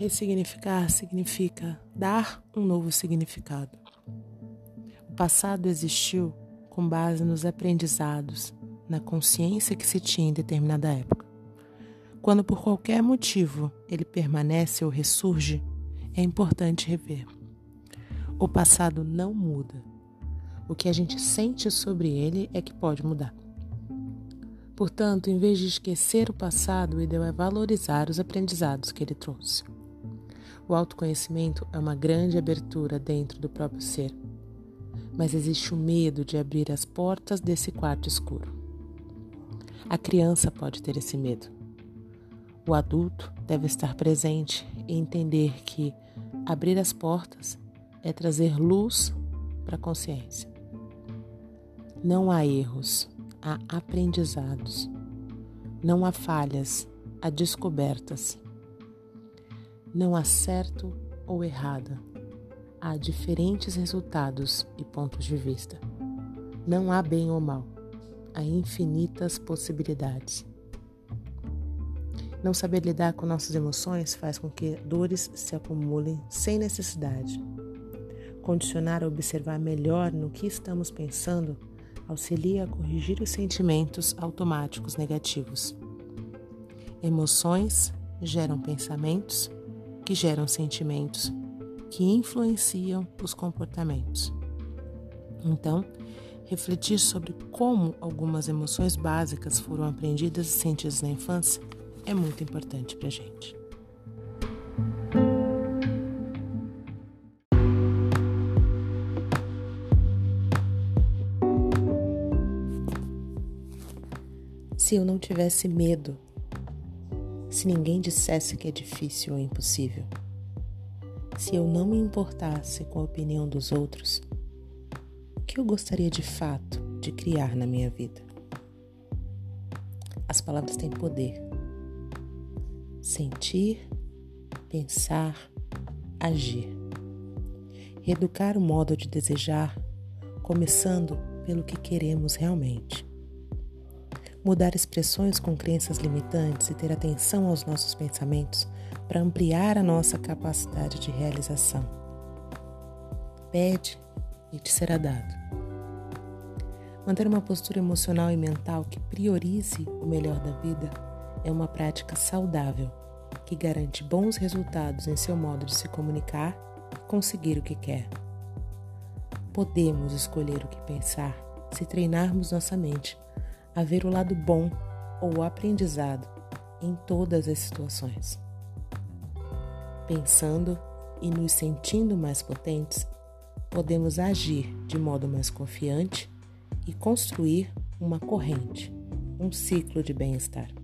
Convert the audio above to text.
Ressignificar significa dar um novo significado. O passado existiu com base nos aprendizados, na consciência que se tinha em determinada época. Quando por qualquer motivo ele permanece ou ressurge, é importante rever. O passado não muda. O que a gente sente sobre ele é que pode mudar. Portanto, em vez de esquecer o passado, o ideal é valorizar os aprendizados que ele trouxe. O autoconhecimento é uma grande abertura dentro do próprio ser, mas existe o medo de abrir as portas desse quarto escuro. A criança pode ter esse medo. O adulto deve estar presente e entender que abrir as portas é trazer luz para a consciência. Não há erros, há aprendizados. Não há falhas, há descobertas. Não há certo ou errada, há diferentes resultados e pontos de vista. Não há bem ou mal, há infinitas possibilidades. Não saber lidar com nossas emoções faz com que dores se acumulem sem necessidade. Condicionar a observar melhor no que estamos pensando auxilia a corrigir os sentimentos automáticos negativos. Emoções geram pensamentos, que geram sentimentos, que influenciam os comportamentos. Então, refletir sobre como algumas emoções básicas foram aprendidas e sentidas na infância é muito importante para a gente. se eu não tivesse medo, se ninguém dissesse que é difícil ou impossível, se eu não me importasse com a opinião dos outros, o que eu gostaria de fato de criar na minha vida? As palavras têm poder. Sentir, pensar, agir. Reeducar o modo de desejar, começando pelo que queremos realmente mudar expressões com crenças limitantes e ter atenção aos nossos pensamentos para ampliar a nossa capacidade de realização. Pede e te será dado. Manter uma postura emocional e mental que priorize o melhor da vida é uma prática saudável que garante bons resultados em seu modo de se comunicar e conseguir o que quer. Podemos escolher o que pensar se treinarmos nossa mente a ver o lado bom ou o aprendizado em todas as situações. Pensando e nos sentindo mais potentes, podemos agir de modo mais confiante e construir uma corrente, um ciclo de bem-estar.